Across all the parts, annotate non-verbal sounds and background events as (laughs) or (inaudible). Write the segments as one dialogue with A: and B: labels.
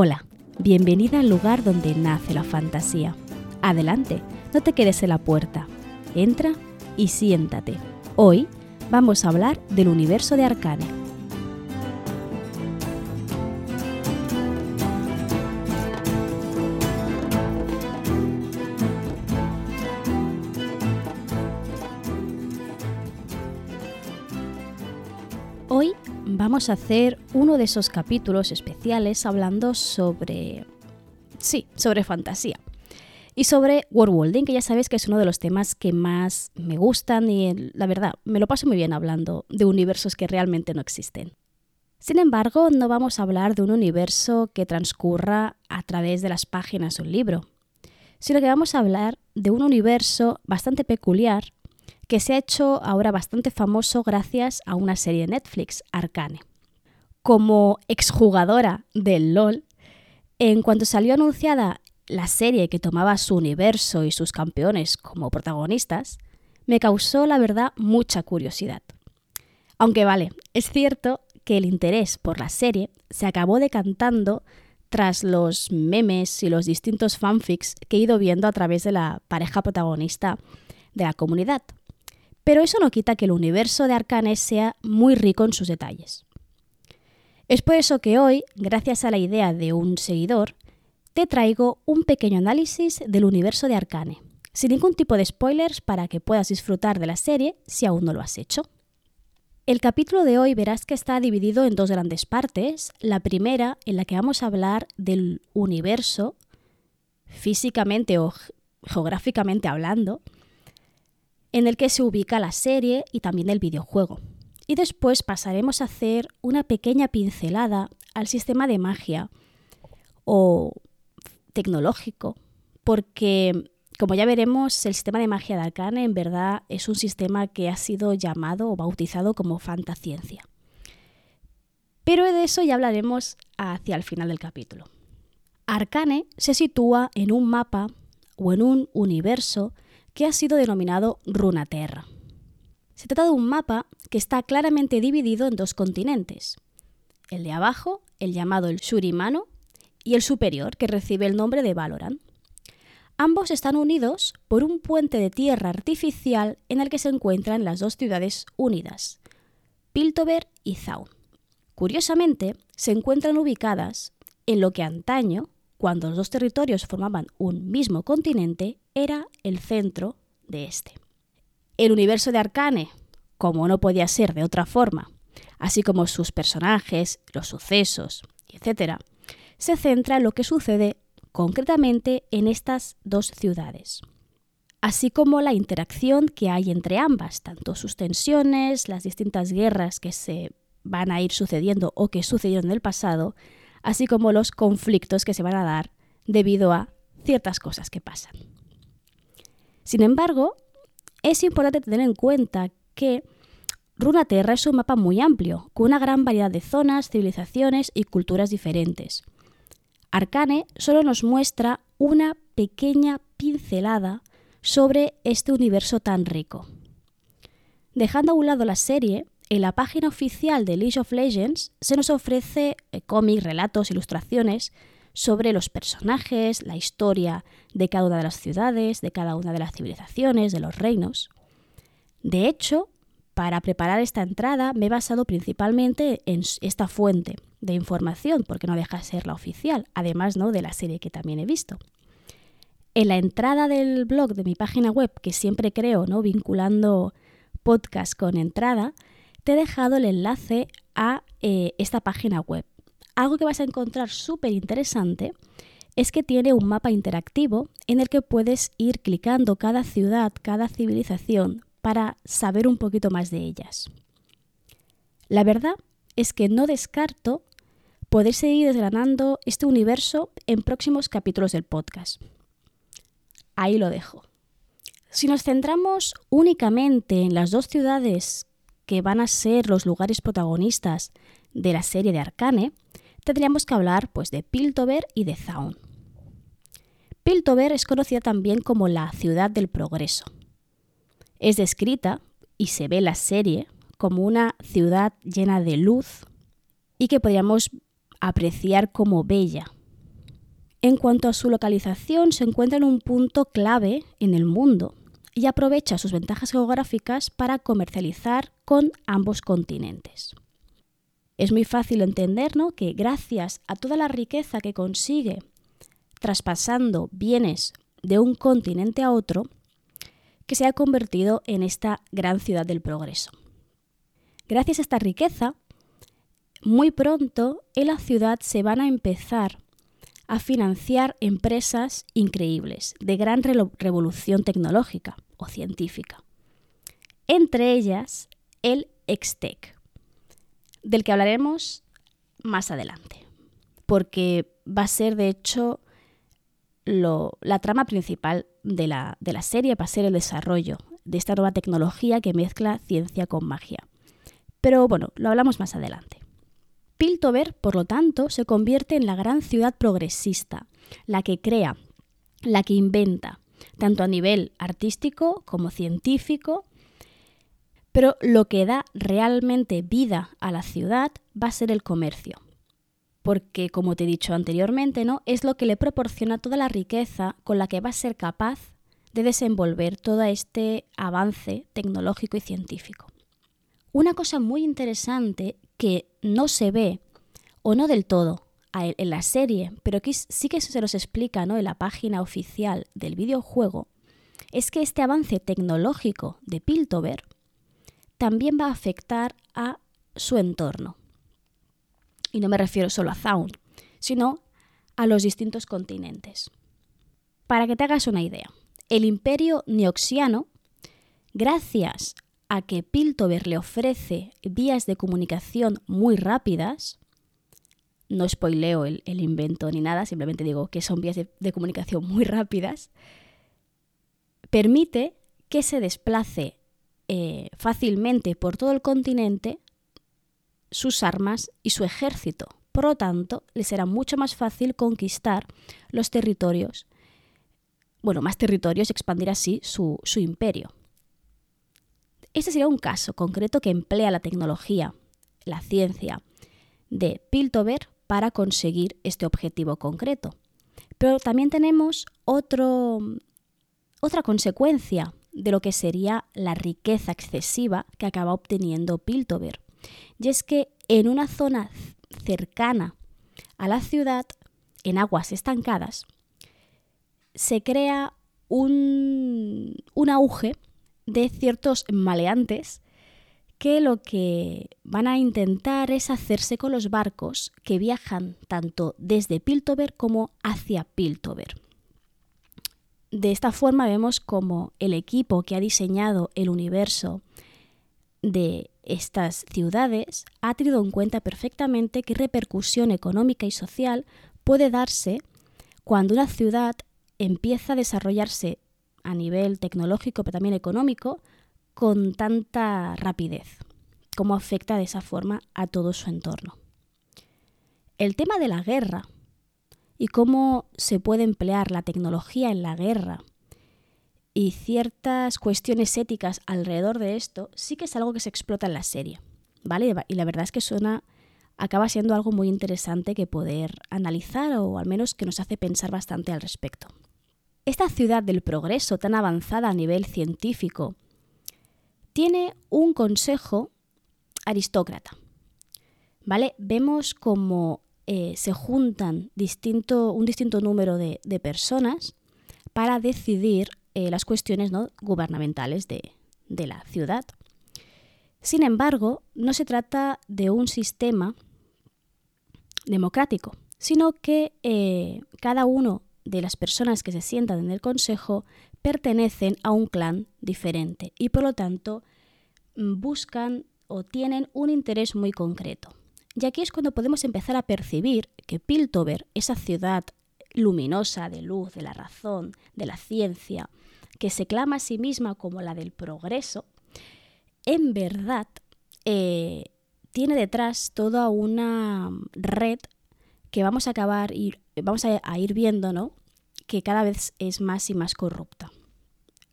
A: Hola, bienvenida al lugar donde nace la fantasía. Adelante, no te quedes en la puerta. Entra y siéntate. Hoy vamos a hablar del universo de Arcane. A hacer uno de esos capítulos especiales hablando sobre... Sí, sobre fantasía. Y sobre worldbuilding, que ya sabéis que es uno de los temas que más me gustan y la verdad, me lo paso muy bien hablando de universos que realmente no existen. Sin embargo, no vamos a hablar de un universo que transcurra a través de las páginas de un libro, sino que vamos a hablar de un universo bastante peculiar que se ha hecho ahora bastante famoso gracias a una serie de Netflix, Arcane. Como exjugadora del LOL, en cuanto salió anunciada la serie que tomaba su universo y sus campeones como protagonistas, me causó la verdad mucha curiosidad. Aunque vale, es cierto que el interés por la serie se acabó decantando tras los memes y los distintos fanfics que he ido viendo a través de la pareja protagonista de la comunidad, pero eso no quita que el universo de Arcane sea muy rico en sus detalles. Es por eso que hoy, gracias a la idea de un seguidor, te traigo un pequeño análisis del universo de Arcane, sin ningún tipo de spoilers para que puedas disfrutar de la serie si aún no lo has hecho. El capítulo de hoy verás que está dividido en dos grandes partes. La primera, en la que vamos a hablar del universo, físicamente o geográficamente hablando, en el que se ubica la serie y también el videojuego. Y después pasaremos a hacer una pequeña pincelada al sistema de magia o tecnológico, porque como ya veremos, el sistema de magia de Arcane en verdad es un sistema que ha sido llamado o bautizado como fantasciencia. Pero de eso ya hablaremos hacia el final del capítulo. Arcane se sitúa en un mapa o en un universo que ha sido denominado Runaterra. Se trata de un mapa que está claramente dividido en dos continentes. El de abajo, el llamado el Surimano, y el superior, que recibe el nombre de Valoran. Ambos están unidos por un puente de tierra artificial en el que se encuentran las dos ciudades unidas, Piltover y Zaun. Curiosamente, se encuentran ubicadas en lo que antaño cuando los dos territorios formaban un mismo continente, era el centro de este. El universo de Arcane, como no podía ser de otra forma, así como sus personajes, los sucesos, etc., se centra en lo que sucede concretamente en estas dos ciudades, así como la interacción que hay entre ambas, tanto sus tensiones, las distintas guerras que se van a ir sucediendo o que sucedieron en el pasado, así como los conflictos que se van a dar debido a ciertas cosas que pasan. Sin embargo, es importante tener en cuenta que Runaterra es un mapa muy amplio, con una gran variedad de zonas, civilizaciones y culturas diferentes. Arcane solo nos muestra una pequeña pincelada sobre este universo tan rico. Dejando a un lado la serie, en la página oficial de League of Legends se nos ofrece eh, cómics, relatos, ilustraciones sobre los personajes, la historia de cada una de las ciudades, de cada una de las civilizaciones, de los reinos. De hecho, para preparar esta entrada me he basado principalmente en esta fuente de información, porque no deja de ser la oficial, además ¿no? de la serie que también he visto. En la entrada del blog de mi página web, que siempre creo, ¿no? vinculando podcast con entrada, te he dejado el enlace a eh, esta página web. Algo que vas a encontrar súper interesante es que tiene un mapa interactivo en el que puedes ir clicando cada ciudad, cada civilización, para saber un poquito más de ellas. La verdad es que no descarto poder seguir desgranando este universo en próximos capítulos del podcast. Ahí lo dejo. Si nos centramos únicamente en las dos ciudades que van a ser los lugares protagonistas de la serie de Arcane, tendríamos que hablar pues, de Piltover y de Zaun. Piltover es conocida también como la ciudad del progreso. Es descrita, y se ve la serie, como una ciudad llena de luz y que podríamos apreciar como bella, En cuanto a su localización, se encuentra en un punto clave en el mundo y aprovecha sus ventajas geográficas para comercializar con ambos continentes. Es muy fácil entender que gracias a toda la riqueza que consigue traspasando bienes de un continente a otro, que se ha convertido en esta gran ciudad del progreso. Gracias a esta riqueza, muy pronto en la ciudad se van a empezar a financiar empresas increíbles, de gran revolución tecnológica o científica. Entre ellas, el Extec, del que hablaremos más adelante, porque va a ser de hecho la trama principal de la, de la serie, va a ser el desarrollo de esta nueva tecnología que mezcla ciencia con magia. Pero bueno, lo hablamos más adelante. Piltover, por lo tanto, se convierte en la gran ciudad progresista, la que crea, la que inventa, tanto a nivel artístico como científico, pero lo que da realmente vida a la ciudad va a ser el comercio. Porque, como te he dicho anteriormente, ¿no? es lo que le proporciona toda la riqueza con la que va a ser capaz de desenvolver todo este avance tecnológico y científico. Una cosa muy interesante que no se ve, o no del todo, en la serie, pero que sí que se los explica ¿no? en la página oficial del videojuego, es que este avance tecnológico de Piltover también va a afectar a su entorno. Y no me refiero solo a Zaun, sino a los distintos continentes. Para que te hagas una idea, el imperio neoxiano, gracias a que Piltover le ofrece vías de comunicación muy rápidas, no spoileo el, invento ni nada, simplemente digo que son vías de, comunicación muy rápidas, permite que se desplace eh, fácilmente por todo el continente sus armas y su ejército. Por lo tanto, le será mucho más fácil conquistar los territorios, bueno, más territorios y expandir así su, su imperio. Este sería un caso concreto que emplea la tecnología, la ciencia de Piltover para conseguir este objetivo concreto. Pero también tenemos otra consecuencia de lo que sería la riqueza excesiva que acaba obteniendo Piltover. Y es que en una zona cercana a la ciudad, en aguas estancadas, se crea un, un auge de ciertos maleantes que lo que van a intentar es hacerse con los barcos que viajan tanto desde Piltover como hacia Piltover. De esta forma vemos como el equipo que ha diseñado el universo de estas ciudades ha tenido en cuenta perfectamente qué repercusión económica y social puede darse cuando una ciudad empieza a desarrollarse a nivel tecnológico, pero también económico, con tanta rapidez, cómo afecta de esa forma a todo su entorno. El tema de la guerra y cómo se puede emplear la tecnología en la guerra y ciertas cuestiones éticas alrededor de esto sí que es algo que se explota en la serie, ¿vale? Y la verdad es que suena acaba siendo algo muy interesante que poder analizar o al menos que nos hace pensar bastante al respecto. Esta ciudad del progreso tan avanzada a nivel científico tiene un consejo aristócrata. ¿Vale? Vemos cómo eh, se juntan distinto, un distinto número de, personas para decidir eh, las cuestiones ¿no? gubernamentales de, la ciudad. Sin embargo, no se trata de un sistema democrático, sino que eh, cada uno de las personas que se sientan en el consejo pertenecen a un clan diferente y por lo tanto mm, buscan o tienen un interés muy concreto. Y aquí es cuando podemos empezar a percibir que Piltover, esa ciudad luminosa de luz, de la razón, de la ciencia, que se clama a sí misma como la del progreso, en verdad eh, tiene detrás toda una red que vamos a acabar y vamos a, a ir viendo, ¿no? Que cada vez es más y más corrupta.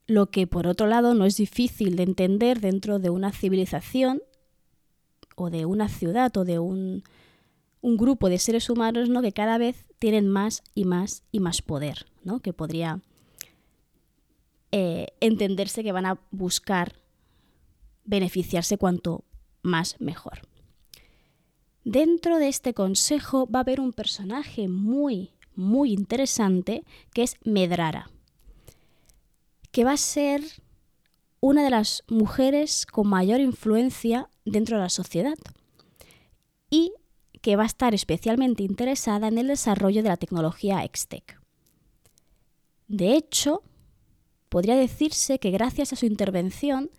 A: Lo que por otro lado no es difícil de entender dentro de una civilización o de una ciudad o de un, grupo de seres humanos ¿no? que cada vez tienen más y más y más poder, ¿no? Que podría eh, entenderse que van a buscar beneficiarse cuanto más mejor. Dentro de este consejo va a haber un personaje muy, muy interesante que es Medrara, que va a ser una de las mujeres con mayor influencia dentro de la sociedad y que va a estar especialmente interesada en el desarrollo de la tecnología Extec. De hecho, podría decirse que gracias a su intervención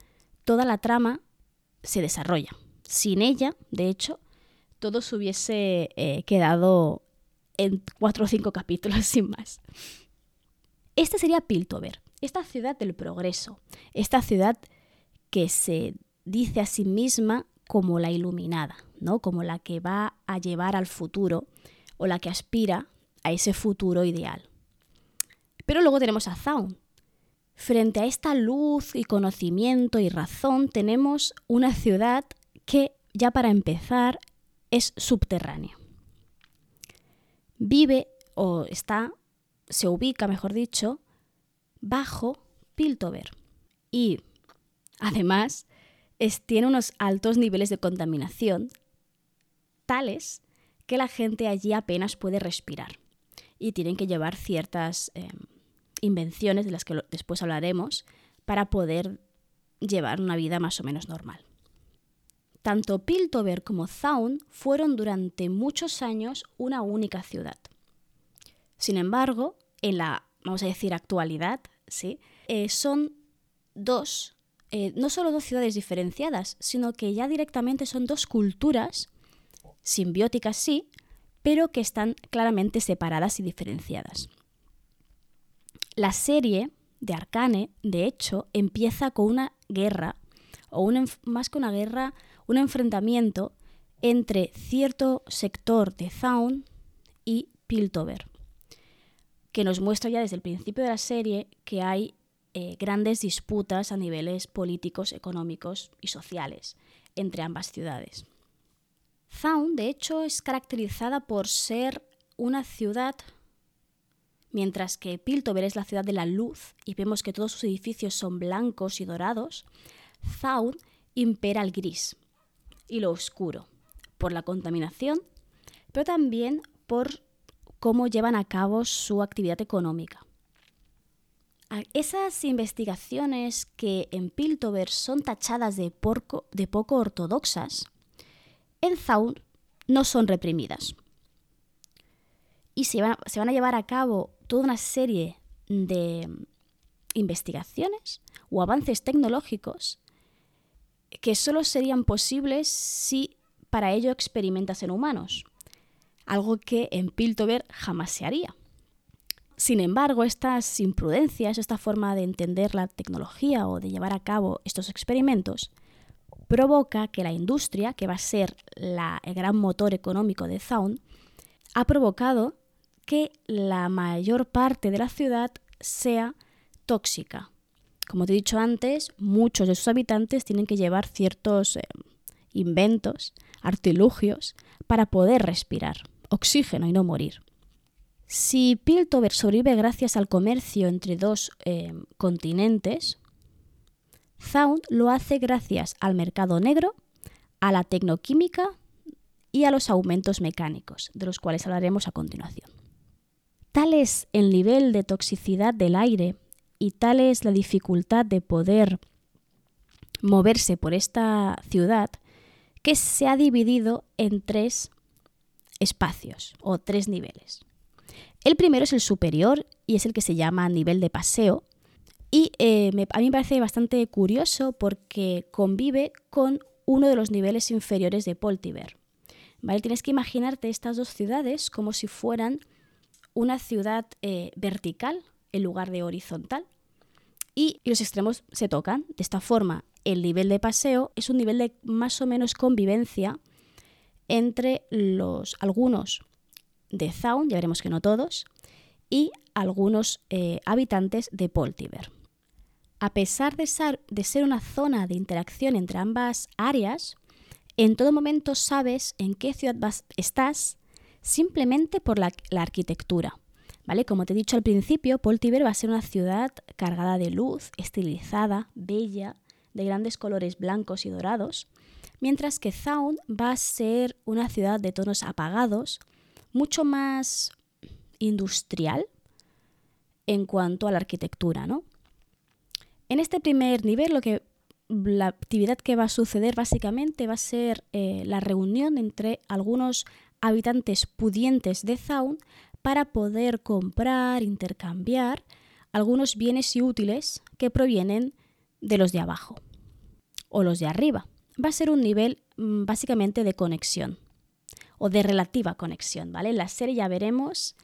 A: toda la trama se desarrolla. Sin ella, de hecho, todo se hubiese eh, quedado en cuatro o cinco capítulos (laughs) sin más. Este sería Piltover, esta ciudad del progreso, esta ciudad que se dice a sí misma como la iluminada, ¿no? Como la que va a llevar al futuro o la que aspira a ese futuro ideal. Pero luego tenemos a Zaun. Frente a esta luz y conocimiento y razón tenemos una ciudad que, ya para empezar, es subterránea. Vive o está, se ubica, mejor dicho, bajo Piltover. Y además tiene unos altos niveles de contaminación tales que la gente allí apenas puede respirar y tienen que llevar ciertas em, invenciones de las que después hablaremos para poder llevar una vida más o menos normal. Tanto Piltover como Zaun fueron durante muchos años una única ciudad. Sin embargo, en la, vamos a decir, actualidad, ¿sí? Eh, son dos, eh, no solo dos ciudades diferenciadas, sino que ya directamente son dos culturas, simbióticas sí, pero que están claramente separadas y diferenciadas. La serie de Arcane, de hecho, empieza con una guerra, o más que una guerra, un enfrentamiento entre cierto sector de Zaun y Piltover, que nos muestra ya desde el principio de la serie que hay eh, grandes disputas a niveles políticos, económicos y sociales entre ambas ciudades. Zaun, de hecho, es caracterizada por ser una ciudad, mientras que Piltover es la ciudad de la luz y vemos que todos sus edificios son blancos y dorados, Zaun impera el gris, y lo oscuro, por la contaminación, pero también por cómo llevan a cabo su actividad económica. Esas investigaciones que en Piltover son tachadas de, poco ortodoxas, en Zaun no son reprimidas. Y se se van a llevar a cabo toda una serie de investigaciones o avances tecnológicos que solo serían posibles si para ello experimentas en humanos, algo que en Piltover jamás se haría. Sin embargo, estas imprudencias, esta forma de entender la tecnología o de llevar a cabo estos experimentos, provoca que la industria, que va a ser el gran motor económico de Zaun, ha provocado que la mayor parte de la ciudad sea tóxica, como te he dicho antes, muchos de sus habitantes tienen que llevar ciertos eh, inventos, artilugios, para poder respirar oxígeno y no morir. Si Piltover sobrevive gracias al comercio entre dos eh, continentes, Zaun lo hace gracias al mercado negro, a la tecnoquímica y a los aumentos mecánicos, de los cuales hablaremos a continuación. Tal es el nivel de toxicidad del aire y tal es la dificultad de poder moverse por esta ciudad que se ha dividido en tres espacios o tres niveles. El primero es el superior y es el que se llama nivel de paseo y eh, a mí me parece bastante curioso porque convive con uno de los niveles inferiores de Poltiver. ¿Vale? Tienes que imaginarte estas dos ciudades como si fueran una ciudad eh, vertical en lugar de horizontal. Y los extremos se tocan. De esta forma, el nivel de paseo es un nivel de más o menos convivencia entre los algunos de Zaun, ya veremos que no todos, y algunos eh, habitantes de Poltiver. A pesar de ser, de ser una zona de interacción entre ambas áreas, en todo momento sabes en qué ciudad estás simplemente por la, arquitectura. ¿Vale? Como te he dicho al principio, Poltiver va a ser una ciudad cargada de luz, estilizada, bella, de grandes colores blancos y dorados, mientras que Zaun va a ser una ciudad de tonos apagados, mucho más industrial en cuanto a la arquitectura, ¿no? En este primer nivel, lo que la actividad que va a suceder básicamente va a ser eh, la reunión entre algunos habitantes pudientes de Zaun para poder comprar, intercambiar algunos bienes y útiles que provienen de los de abajo o los de arriba. Va a ser un nivel mm, básicamente de conexión o de relativa conexión, ¿vale? En la serie ya veremos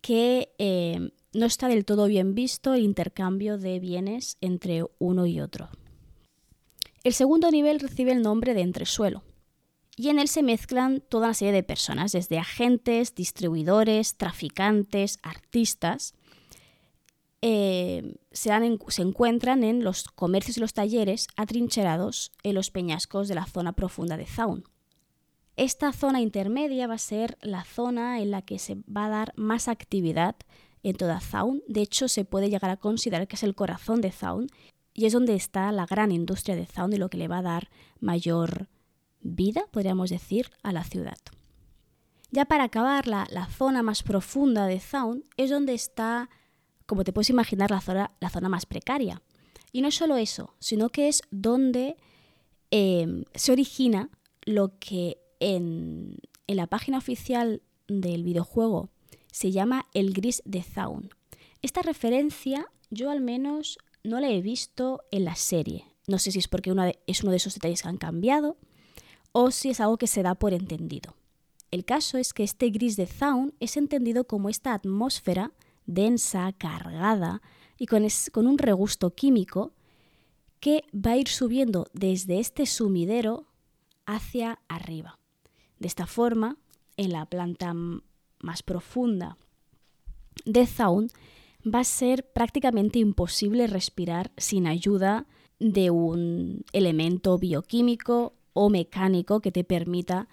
A: que eh, no está del todo bien visto el intercambio de bienes entre uno y otro. El segundo nivel recibe el nombre de entresuelo y en él se mezclan toda una serie de personas, desde agentes, distribuidores, traficantes, artistas. Eh, se, se, encuentran en los comercios y los talleres atrincherados en los peñascos de la zona profunda de Zaun. Esta zona intermedia va a ser la zona en la que se va a dar más actividad en toda Zaun. De hecho, se puede llegar a considerar que es el corazón de Zaun y es donde está la gran industria de Zaun y lo que le va a dar mayor vida, podríamos decir, a la ciudad. Ya para acabar, la, zona más profunda de Zaun es donde está, como te puedes imaginar, la zona, más precaria. Y no solo eso, sino que es donde em, se origina lo que en la página oficial del videojuego se llama El Gris de Zaun. Esta referencia yo al menos no la he visto en la serie. No sé si es porque es uno de esos detalles que han cambiado o si es algo que se da por entendido. El caso es que este gris de Zaun es entendido como esta atmósfera densa, cargada y con, un regusto químico que va a ir subiendo desde este sumidero hacia arriba. De esta forma, en la planta más profunda de Zaun, va a ser prácticamente imposible respirar sin ayuda de un elemento bioquímico o mecánico que te permita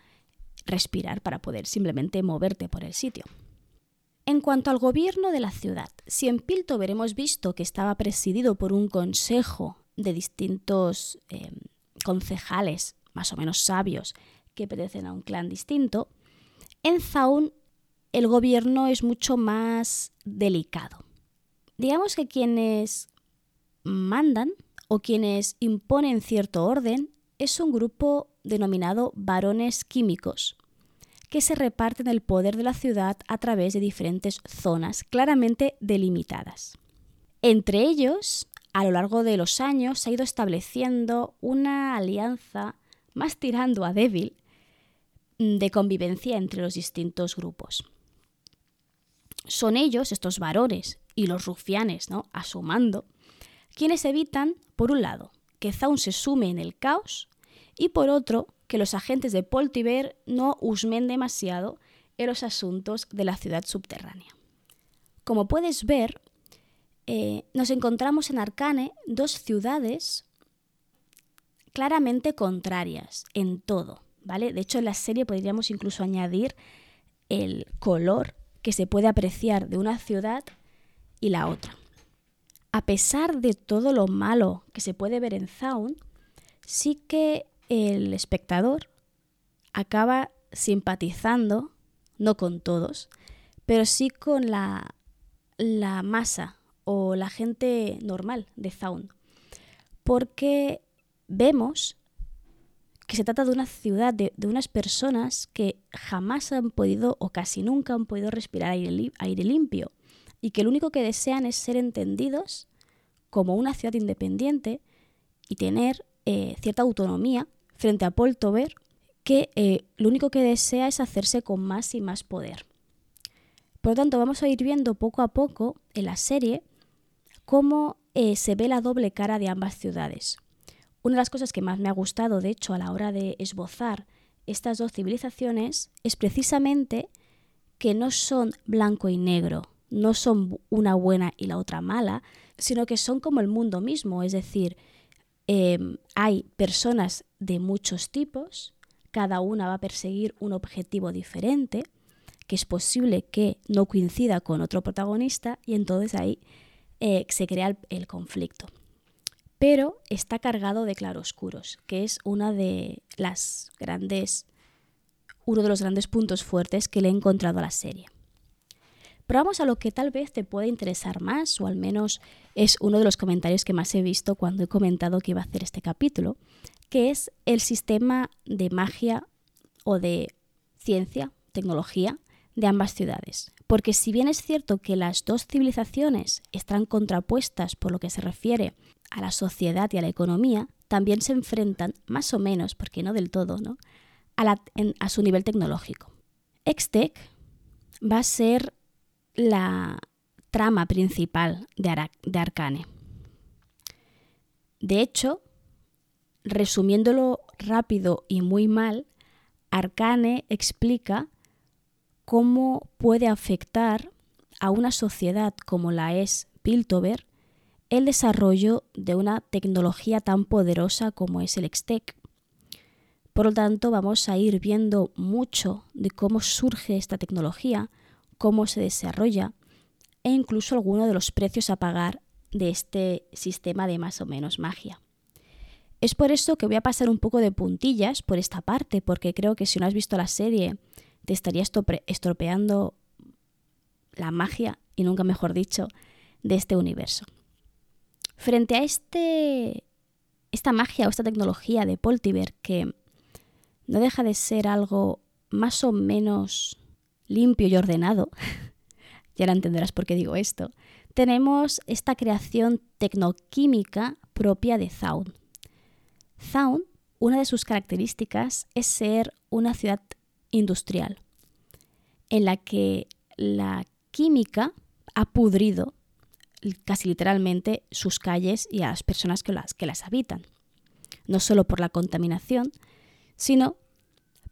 A: respirar para poder simplemente moverte por el sitio. En cuanto al gobierno de la ciudad, si en Piltover hemos visto que estaba presidido por un consejo de distintos em, concejales más o menos sabios que pertenecen a un clan distinto, en Zaun el gobierno es mucho más delicado digamos que quienes mandan o quienes imponen cierto orden es un grupo denominado varones químicos, que se reparten el poder de la ciudad a través de diferentes zonas claramente delimitadas. Entre ellos, a lo largo de los años se ha ido estableciendo una alianza más tirando a débil de convivencia entre los distintos grupos. Son ellos, estos varones y los rufianes, ¿no? Asomando, quienes evitan, por un lado, que Zaun se sume en el caos y por otro, que los agentes de Poltiver no husmen demasiado en los asuntos de la ciudad subterránea. Como puedes ver, eh, nos encontramos en Arcane dos ciudades claramente contrarias en todo, ¿vale? De hecho, en la serie podríamos incluso añadir el color que se puede apreciar de una ciudad y la otra. A pesar de todo lo malo que se puede ver en Zaun, sí que el espectador acaba simpatizando, no con todos, pero sí con la, la masa o la gente normal de Zaun. Porque vemos que se trata de una ciudad, de, unas personas que jamás han podido o casi nunca han podido respirar aire, limpio y que lo único que desean es ser entendidos como una ciudad independiente y tener eh, cierta autonomía frente a Poltover, que eh, lo único que desea es hacerse con más y más poder. Por lo tanto, vamos a ir viendo poco a poco en la serie cómo eh, se ve la doble cara de ambas ciudades. Una de las cosas que más me ha gustado, de hecho, a la hora de esbozar estas dos civilizaciones es precisamente que no son blanco y negro, no son una buena y la otra mala, sino que son como el mundo mismo, es decir, em, hay personas de muchos tipos, cada una va a perseguir un objetivo diferente, que es posible que no coincida con otro protagonista y entonces ahí eh, se crea el, conflicto. Pero está cargado de claroscuros, que es una de las grandes, uno de los grandes puntos fuertes que le he encontrado a la serie. Pero vamos a lo que tal vez te pueda interesar más, o al menos es uno de los comentarios que más he visto cuando he comentado que iba a hacer este capítulo, que es el sistema de magia o de ciencia, tecnología de ambas ciudades. Porque si bien es cierto que las dos civilizaciones están contrapuestas por lo que se refiere a la sociedad y a la economía, también se enfrentan más o menos, porque no del todo, ¿no? a, su nivel tecnológico. Extec va a ser la trama principal de, de Arcane. De hecho, resumiéndolo rápido y muy mal, Arcane explica cómo puede afectar a una sociedad como la es Piltover el desarrollo de una tecnología tan poderosa como es el Extec. Por lo tanto, vamos a ir viendo mucho de cómo surge esta tecnología, cómo se desarrolla e incluso algunos de los precios a pagar de este sistema de más o menos magia. Es por eso que voy a pasar un poco de puntillas por esta parte, porque creo que si no has visto la serie te estaría estropeando la magia, y nunca mejor dicho, de este universo. Frente a este, esta magia o esta tecnología de Poltiver, que no deja de ser algo más o menos limpio y ordenado, (laughs) ya la entenderás por qué digo esto, tenemos esta creación tecnoquímica propia de Zaun. Zaun, una de sus características es ser una ciudad industrial, en la que la química ha pudrido casi literalmente sus calles y a las personas que las, que las habitan. No solo por la contaminación, sino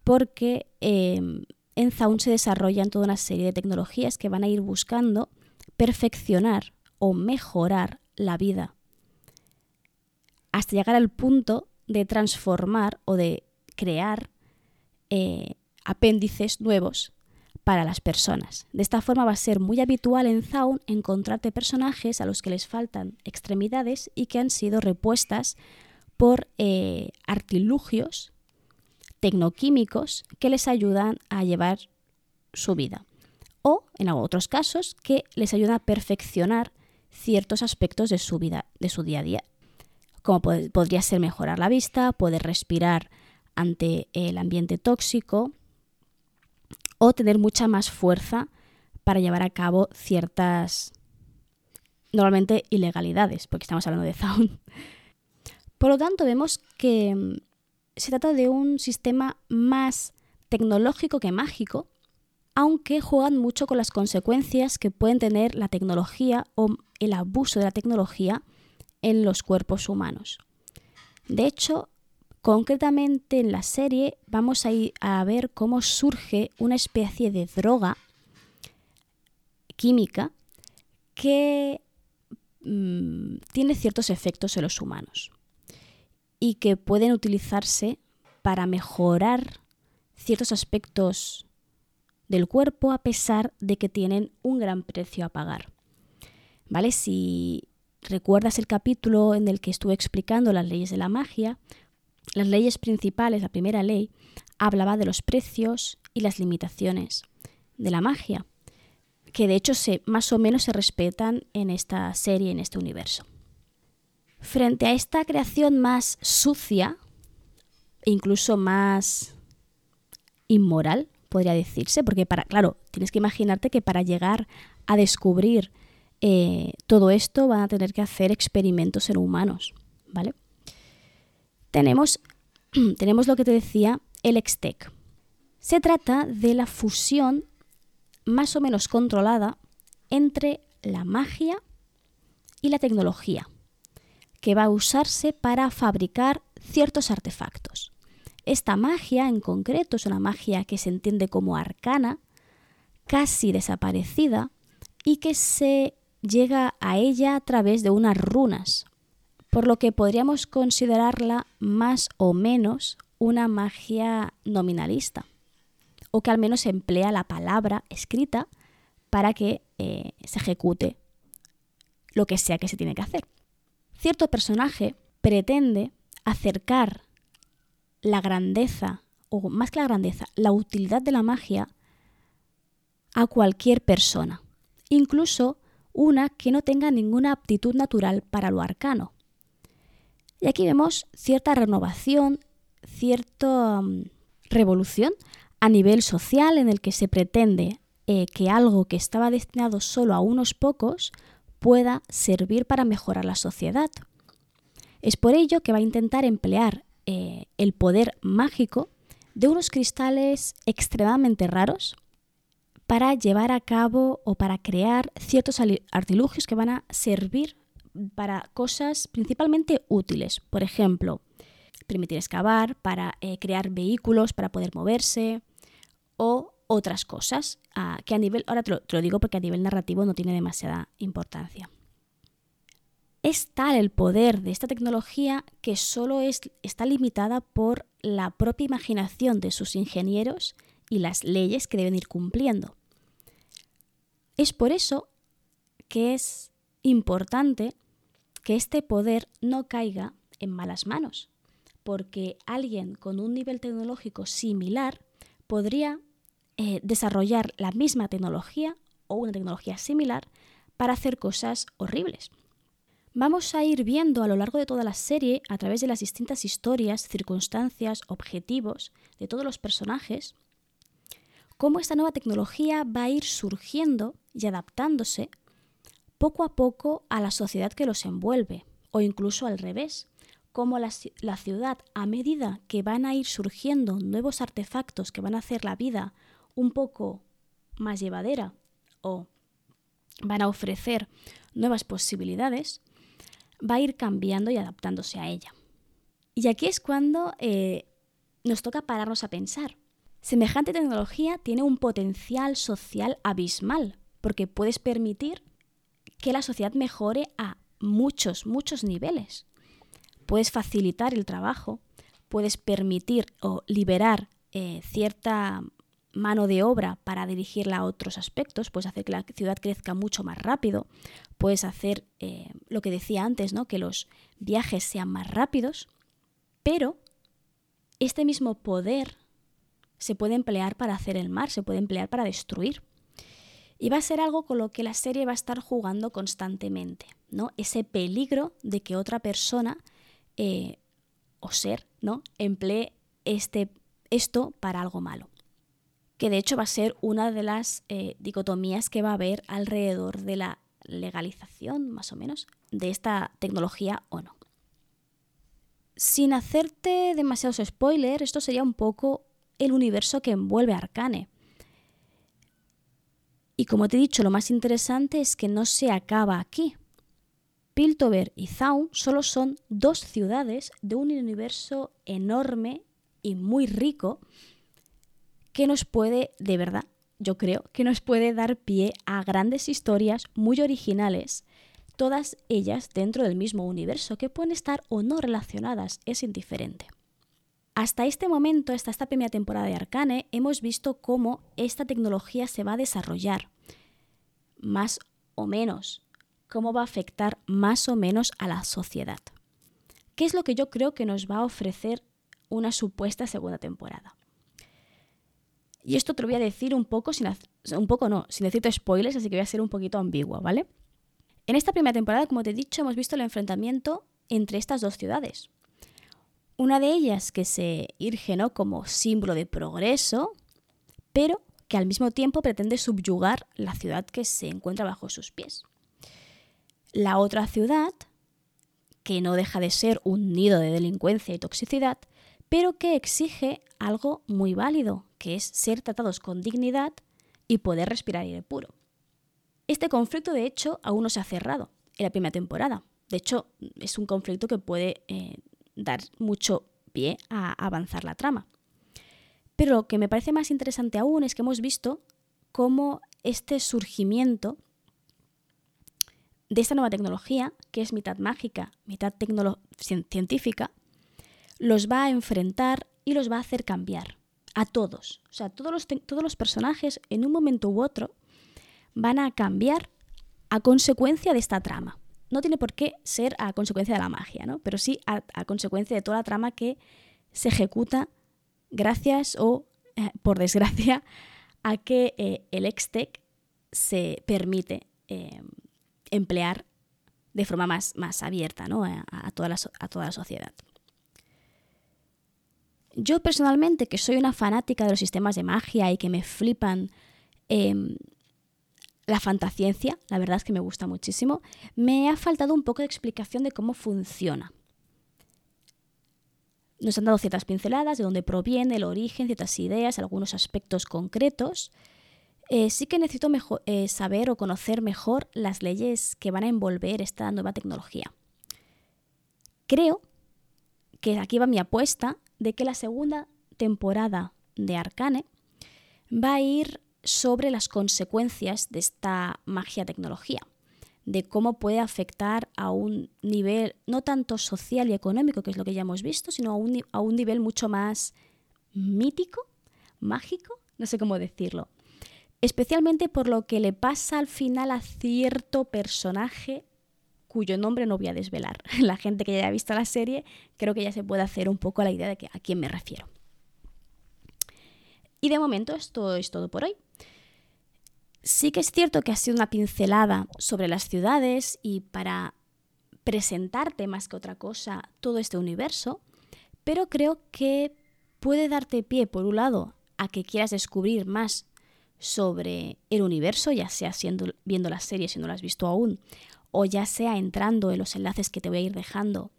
A: porque em, en Zaun se desarrollan toda una serie de tecnologías que van a ir buscando perfeccionar o mejorar la vida hasta llegar al punto de transformar o de crear eh, apéndices nuevos para las personas. De esta forma va a ser muy habitual en Zaun encontrarte personajes a los que les faltan extremidades y que han sido repuestas por eh, artilugios tecnoquímicos que les ayudan a llevar su vida. O, en otros casos, que les ayudan a perfeccionar ciertos aspectos de su vida, de su día a día. Como podría ser mejorar la vista, poder respirar ante el ambiente tóxico, o tener mucha más fuerza para llevar a cabo ciertas, normalmente ilegalidades, porque estamos hablando de (laughs) Zaun. Por lo tanto, vemos que mm, se trata de un sistema más tecnológico que mágico, aunque juegan mucho con las consecuencias que pueden tener la tecnología o el abuso de la tecnología en los cuerpos humanos. De hecho, Concretamente en la serie vamos a, ver cómo surge una especie de droga química que mm, tiene ciertos efectos en los humanos y que pueden utilizarse para mejorar ciertos aspectos del cuerpo a pesar de que tienen un gran precio a pagar. ¿Vale? Si recuerdas el capítulo en el que estuve explicando las leyes de la magia, las leyes principales, la primera ley, hablaba de los precios y las limitaciones de la magia, que de hecho se, más o menos se respetan en esta serie, en este universo. Frente a esta creación más sucia, incluso más inmoral, podría decirse, porque para, claro, tienes que imaginarte que para llegar a descubrir eh, todo esto van a tener que hacer experimentos en humanos, ¿vale? tenemos, (clears throat) tenemos lo que te decía, el Extec. Se trata de la fusión más o menos controlada entre la magia y la tecnología, que va a usarse para fabricar ciertos artefactos. Esta magia en concreto es una magia que se entiende como arcana, casi desaparecida, y que se llega a ella a través de unas runas, por lo que podríamos considerarla más o menos una magia nominalista o que al menos emplea la palabra escrita para que eh, se ejecute lo que sea que se tiene que hacer. Cierto personaje pretende acercar la grandeza, o más que la grandeza, la utilidad de la magia a cualquier persona, incluso una que no tenga ninguna aptitud natural para lo arcano. Y aquí vemos cierta renovación, cierta mm, revolución a nivel social en el que se pretende eh, que algo que estaba destinado solo a unos pocos pueda servir para mejorar la sociedad. Es por ello que va a intentar emplear eh, el poder mágico de unos cristales extremadamente raros para llevar a cabo o para crear ciertos artilugios que van a servir para cosas principalmente útiles. Por ejemplo, permitir excavar, para eh, crear vehículos para poder moverse o otras cosas que a nivel, ahora te lo, digo porque a nivel narrativo no tiene demasiada importancia. Es tal el poder de esta tecnología que solo es, está limitada por la propia imaginación de sus ingenieros y las leyes que deben ir cumpliendo. Es por eso que es importante que este poder no caiga en malas manos, porque alguien con un nivel tecnológico similar podría eh, desarrollar la misma tecnología o una tecnología similar para hacer cosas horribles. Vamos a ir viendo a lo largo de toda la serie, a través de las distintas historias, circunstancias, objetivos de todos los personajes, cómo esta nueva tecnología va a ir surgiendo y adaptándose poco a poco a la sociedad que los envuelve, o incluso al revés, cómo la, la, ciudad, a medida que van a ir surgiendo nuevos artefactos que van a hacer la vida un poco más llevadera o van a ofrecer nuevas posibilidades, va a ir cambiando y adaptándose a ella. Y aquí es cuando eh, nos toca pararnos a pensar. Semejante tecnología tiene un potencial social abismal, porque puedes permitir que la sociedad mejore a muchos, muchos niveles. Puedes facilitar el trabajo, puedes permitir o liberar eh, cierta mano de obra para dirigirla a otros aspectos, puedes hacer que la ciudad crezca mucho más rápido, puedes hacer eh, lo que decía antes, ¿no? que los viajes sean más rápidos, pero este mismo poder se puede emplear para hacer el mar, se puede emplear para destruir. Y va a ser algo con lo que la serie va a estar jugando constantemente, ¿no? Ese peligro de que otra persona eh, o ser, ¿no? Emplee este, esto para algo malo que de hecho va a ser una de las eh, dicotomías que va a haber alrededor de la legalización, más o menos, de esta tecnología o no. Sin hacerte demasiados spoilers, esto sería un poco el universo que envuelve a Arcane. Y como te he dicho, lo más interesante es que no se acaba aquí. Piltover y Zaun solo son dos ciudades de un universo enorme y muy rico que nos puede, de verdad, yo creo, que nos puede dar pie a grandes historias muy originales, todas ellas dentro del mismo universo, que pueden estar o no relacionadas, es indiferente. Hasta este momento, hasta esta primera temporada de Arcane, hemos visto cómo esta tecnología se va a desarrollar, más o menos, cómo va a afectar más o menos a la sociedad. ¿Qué es lo que yo creo que nos va a ofrecer una supuesta segunda temporada? Y esto te lo voy a decir un poco, sin un poco no, sin decirte spoilers, así que voy a ser un poquito ambigua, ¿vale? En esta primera temporada, como te he dicho, hemos visto el enfrentamiento entre estas dos ciudades. Una de ellas que se irge como símbolo de progreso, pero que al mismo tiempo pretende subyugar la ciudad que se encuentra bajo sus pies. La otra ciudad, que no deja de ser un nido de delincuencia y toxicidad, pero que exige algo muy válido, que es ser tratados con dignidad y poder respirar aire puro. Este conflicto, de hecho, aún no se ha cerrado en la primera temporada. De hecho, es un conflicto que puede eh, dar mucho pie a avanzar la trama. Pero lo que me parece más interesante aún es que hemos visto cómo este surgimiento de esta nueva tecnología, que es mitad mágica, mitad científica, los va a enfrentar y los va a hacer cambiar a todos. O sea, todos los, todos los personajes en un momento u otro van a cambiar a consecuencia de esta trama. No tiene por qué ser a consecuencia de la magia, ¿no? Pero sí a, consecuencia de toda la trama que se ejecuta gracias o, eh, por desgracia, a que eh, el Extec se permite eh, emplear de forma más, más abierta ¿no? a, toda la, a toda la sociedad. Yo personalmente, que soy una fanática de los sistemas de magia y que me flipan em, la fantasciencia, la verdad es que me gusta muchísimo, me ha faltado un poco de explicación de cómo funciona. Nos han dado ciertas pinceladas de dónde proviene, el origen, ciertas ideas, algunos aspectos concretos. Eh, sí que necesito eh, saber o conocer mejor las leyes que van a envolver esta nueva tecnología. Creo que aquí va mi apuesta de que la segunda temporada de Arcane va a ir sobre las consecuencias de esta magia tecnología, de cómo puede afectar a un nivel no tanto social y económico, que es lo que ya hemos visto, sino a un, a un nivel mucho más mítico, mágico, no sé cómo decirlo. Especialmente por lo que le pasa al final a cierto personaje cuyo nombre no voy a desvelar. (laughs) La gente que ya haya visto la serie creo que ya se puede hacer un poco la idea de a quién me refiero. Y de momento esto es todo por hoy. Sí que es cierto que ha sido una pincelada sobre las ciudades y para presentarte más que otra cosa todo este universo, pero creo que puede darte pie, por un lado, a que quieras descubrir más sobre el universo, ya sea viendo la serie si no la has visto aún, o ya sea entrando en los enlaces que te voy a ir dejando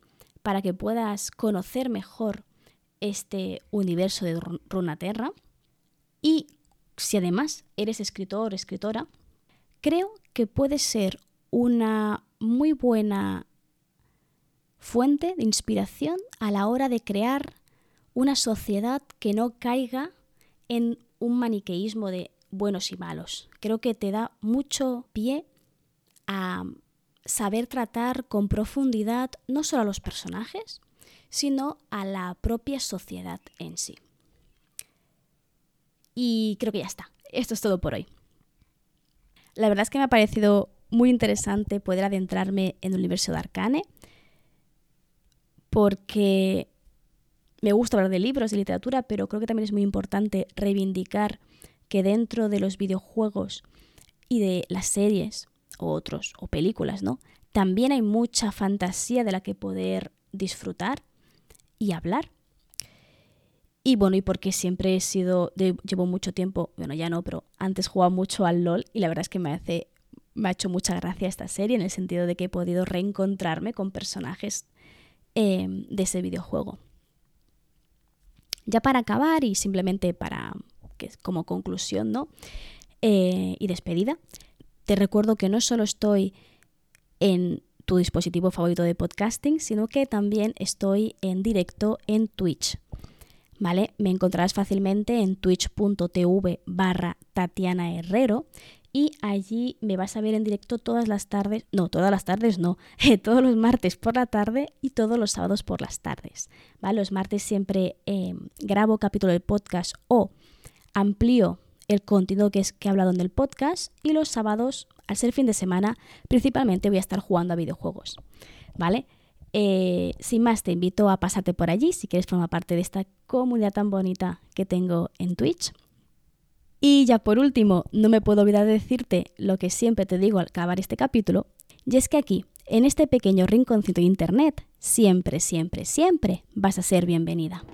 A: para que puedas conocer mejor este universo de Runaterra. Y si además eres escritor o escritora, creo que puede ser una muy buena fuente de inspiración a la hora de crear una sociedad que no caiga en un maniqueísmo de buenos y malos. Creo que te da mucho pie a saber tratar con profundidad no solo a los personajes, sino a la propia sociedad en sí. Y creo que ya está. Esto es todo por hoy. La verdad es que me ha parecido muy interesante poder adentrarme en el universo de Arcane, porque me gusta hablar de libros, de literatura, pero creo que también es muy importante reivindicar que dentro de los videojuegos y de las series o otros, o películas, ¿no? También hay mucha fantasía de la que poder disfrutar y hablar. Y bueno, y porque siempre he sido, llevo mucho tiempo, bueno, ya no, pero antes jugaba mucho al LOL y la verdad es que me hace, me ha hecho mucha gracia esta serie en el sentido de que he podido reencontrarme con personajes em, de ese videojuego. Ya para acabar y simplemente para, que como conclusión, ¿no? Eh, y despedida, te recuerdo que no solo estoy en tu dispositivo favorito de podcasting, sino que también estoy en directo en Twitch. ¿Vale? Me encontrarás fácilmente en twitch.tv barra Tatiana Herrero y allí me vas a ver en directo todas las tardes, no, todas las tardes no, (laughs) todos los martes por la tarde y todos los sábados por las tardes. Los martes siempre eh, grabo capítulo del podcast o amplío el contenido que, es, que he hablado en el podcast y los sábados, al ser fin de semana, principalmente voy a estar jugando a videojuegos. ¿Vale? Eh, sin más, te invito a pasarte por allí si quieres formar parte de esta comunidad tan bonita que tengo en Twitch. Y ya por último, no me puedo olvidar de decirte lo que siempre te digo al acabar este capítulo, y es que aquí, en este pequeño rinconcito de Internet, siempre, siempre, siempre vas a ser bienvenida.